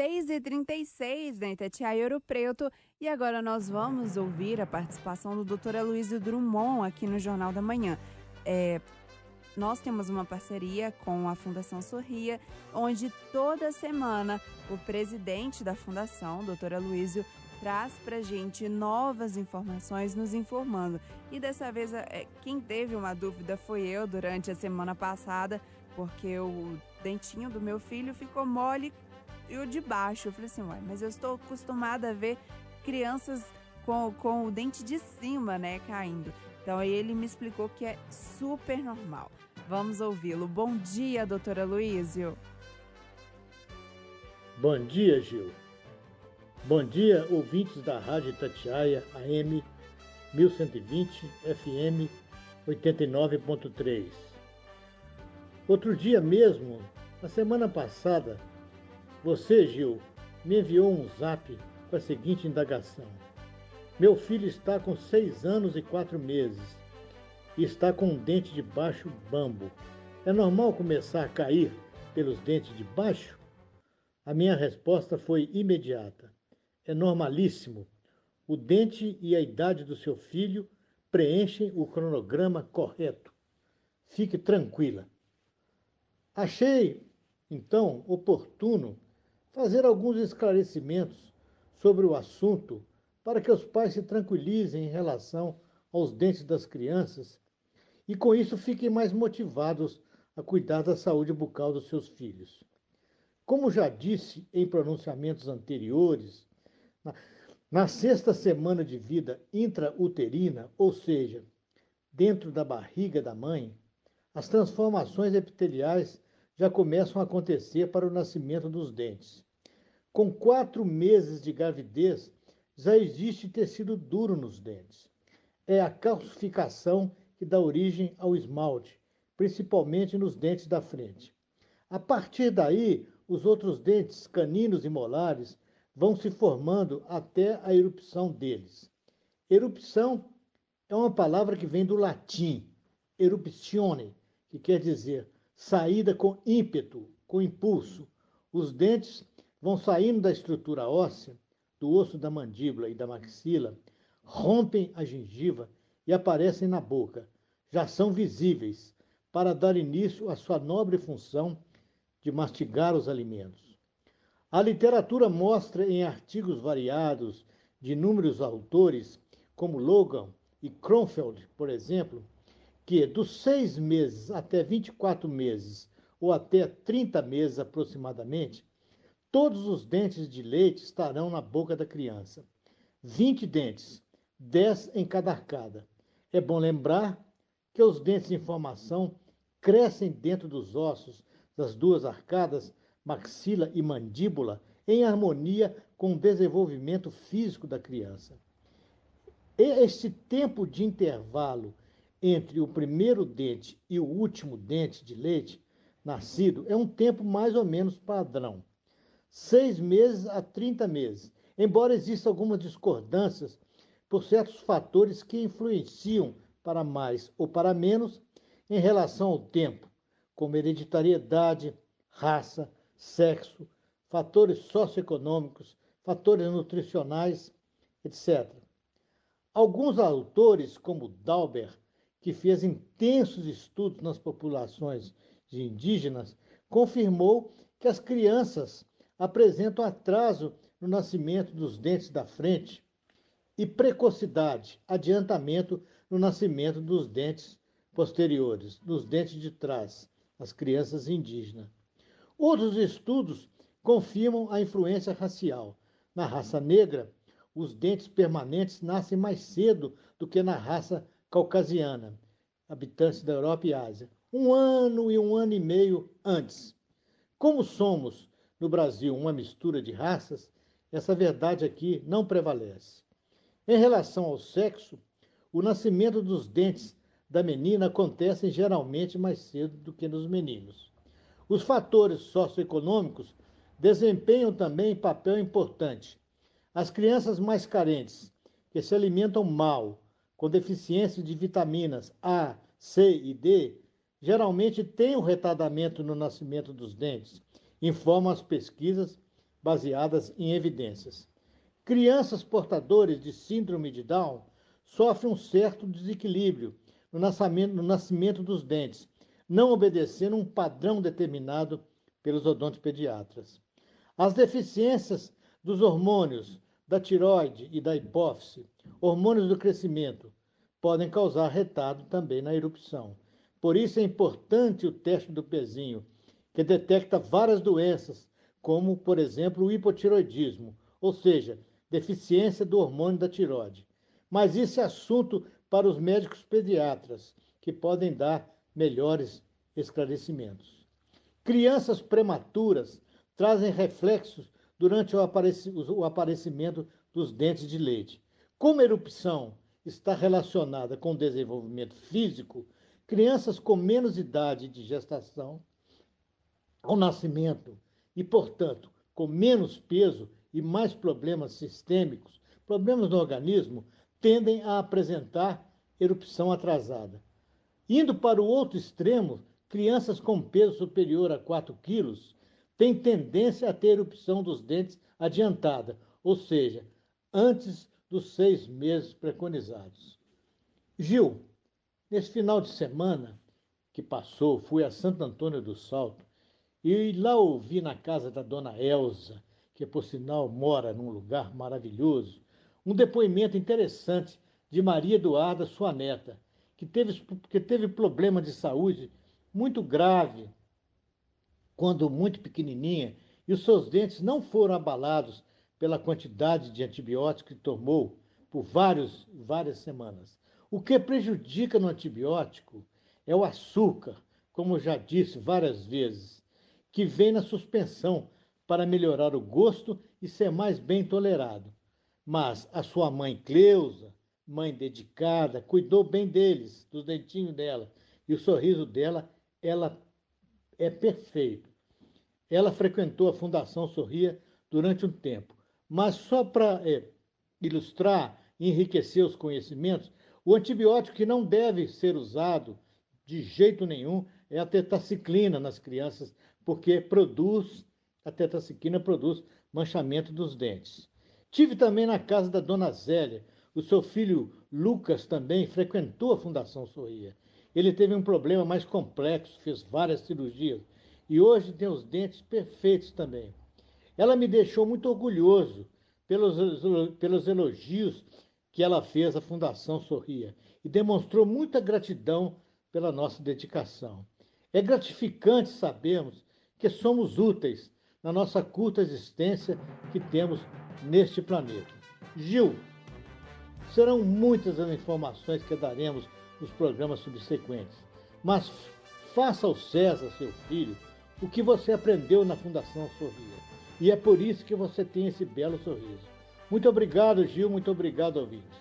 6h36 da Itatiaia Ouro Preto e agora nós vamos ouvir a participação do Dr. Aloysio Drummond aqui no Jornal da Manhã. É, nós temos uma parceria com a Fundação Sorria, onde toda semana o presidente da fundação, Dr. Aloysio, traz para gente novas informações, nos informando. E dessa vez, é, quem teve uma dúvida foi eu durante a semana passada, porque o dentinho do meu filho ficou mole e o de baixo. Eu falei assim, mas eu estou acostumada a ver crianças com, com o dente de cima, né, caindo. Então ele me explicou que é super normal. Vamos ouvi-lo. Bom dia, doutora Luísio. Bom dia, Gil. Bom dia, ouvintes da Rádio Tatiaia AM 1120 FM 89.3. Outro dia mesmo, na semana passada, você, Gil, me enviou um zap com a seguinte indagação. Meu filho está com seis anos e quatro meses e está com um dente de baixo bambo. É normal começar a cair pelos dentes de baixo? A minha resposta foi imediata. É normalíssimo. O dente e a idade do seu filho preenchem o cronograma correto. Fique tranquila. Achei, então, oportuno fazer alguns esclarecimentos sobre o assunto para que os pais se tranquilizem em relação aos dentes das crianças e com isso fiquem mais motivados a cuidar da saúde bucal dos seus filhos. Como já disse em pronunciamentos anteriores, na, na sexta semana de vida intrauterina, ou seja, dentro da barriga da mãe, as transformações epiteliais já começam a acontecer para o nascimento dos dentes. Com quatro meses de gravidez, já existe tecido duro nos dentes. É a calcificação que dá origem ao esmalte, principalmente nos dentes da frente. A partir daí, os outros dentes caninos e molares vão se formando até a erupção deles. Erupção é uma palavra que vem do latim, eruptione, que quer dizer saída com ímpeto, com impulso. Os dentes vão saindo da estrutura óssea, do osso da mandíbula e da maxila, rompem a gengiva e aparecem na boca. Já são visíveis para dar início à sua nobre função de mastigar os alimentos. A literatura mostra em artigos variados de inúmeros autores, como Logan e Kronfeld, por exemplo, que dos seis meses até 24 meses, ou até 30 meses aproximadamente, todos os dentes de leite estarão na boca da criança. 20 dentes, 10 em cada arcada. É bom lembrar que os dentes em formação crescem dentro dos ossos das duas arcadas, maxila e mandíbula, em harmonia com o desenvolvimento físico da criança. Este tempo de intervalo entre o primeiro dente e o último dente de leite nascido é um tempo mais ou menos padrão, seis meses a 30 meses, embora existam algumas discordâncias por certos fatores que influenciam para mais ou para menos em relação ao tempo, como hereditariedade, raça, sexo, fatores socioeconômicos, fatores nutricionais, etc. Alguns autores, como Dauber, que fez intensos estudos nas populações de indígenas, confirmou que as crianças apresentam atraso no nascimento dos dentes da frente e precocidade, adiantamento no nascimento dos dentes posteriores, dos dentes de trás, as crianças indígenas. Outros estudos confirmam a influência racial. Na raça negra, os dentes permanentes nascem mais cedo do que na raça caucasiana, habitantes da Europa e Ásia, um ano e um ano e meio antes. Como somos, no Brasil, uma mistura de raças, essa verdade aqui não prevalece. Em relação ao sexo, o nascimento dos dentes da menina acontece geralmente mais cedo do que nos meninos. Os fatores socioeconômicos desempenham também papel importante. As crianças mais carentes, que se alimentam mal com deficiência de vitaminas A, C e D, geralmente têm um retardamento no nascimento dos dentes, informam as pesquisas baseadas em evidências. Crianças portadoras de síndrome de Down sofrem um certo desequilíbrio no nascimento, no nascimento dos dentes, não obedecendo um padrão determinado pelos odontopediatras. As deficiências dos hormônios da tiroide e da hipófise, hormônios do crescimento, podem causar retardo também na erupção. Por isso é importante o teste do pezinho, que detecta várias doenças, como, por exemplo, o hipotiroidismo, ou seja, deficiência do hormônio da tiroide. Mas isso é assunto para os médicos pediatras, que podem dar melhores esclarecimentos. Crianças prematuras trazem reflexos durante o aparecimento dos dentes de leite. Como a erupção está relacionada com o desenvolvimento físico, crianças com menos idade de gestação ao nascimento e, portanto, com menos peso e mais problemas sistêmicos, problemas no organismo, tendem a apresentar erupção atrasada. Indo para o outro extremo, crianças com peso superior a 4 quilos têm tendência a ter erupção dos dentes adiantada, ou seja, antes dos seis meses preconizados. Gil, nesse final de semana que passou, fui a Santo Antônio do Salto e lá ouvi na casa da dona Elza, que por sinal mora num lugar maravilhoso, um depoimento interessante de Maria Eduarda, sua neta, que teve, que teve problema de saúde muito grave quando muito pequenininha e os seus dentes não foram abalados pela quantidade de antibióticos que tomou por vários, várias semanas. O que prejudica no antibiótico é o açúcar, como já disse várias vezes, que vem na suspensão para melhorar o gosto e ser mais bem tolerado. Mas a sua mãe Cleusa, mãe dedicada, cuidou bem deles, do dentinho dela, e o sorriso dela, ela é perfeito. Ela frequentou a Fundação Sorria durante um tempo, mas só para é, ilustrar e enriquecer os conhecimentos, o antibiótico que não deve ser usado de jeito nenhum é a tetaciclina nas crianças, porque produz, a tetaciclina produz manchamento dos dentes. Tive também na casa da dona Zélia. O seu filho Lucas também frequentou a Fundação Sorria. Ele teve um problema mais complexo, fez várias cirurgias e hoje tem os dentes perfeitos também. Ela me deixou muito orgulhoso pelos, pelos elogios que ela fez à Fundação Sorria e demonstrou muita gratidão pela nossa dedicação. É gratificante sabermos que somos úteis na nossa curta existência que temos neste planeta. Gil, serão muitas as informações que daremos nos programas subsequentes, mas faça ao César, seu filho, o que você aprendeu na Fundação Sorria. E é por isso que você tem esse belo sorriso. Muito obrigado, Gil, muito obrigado, ouvintes.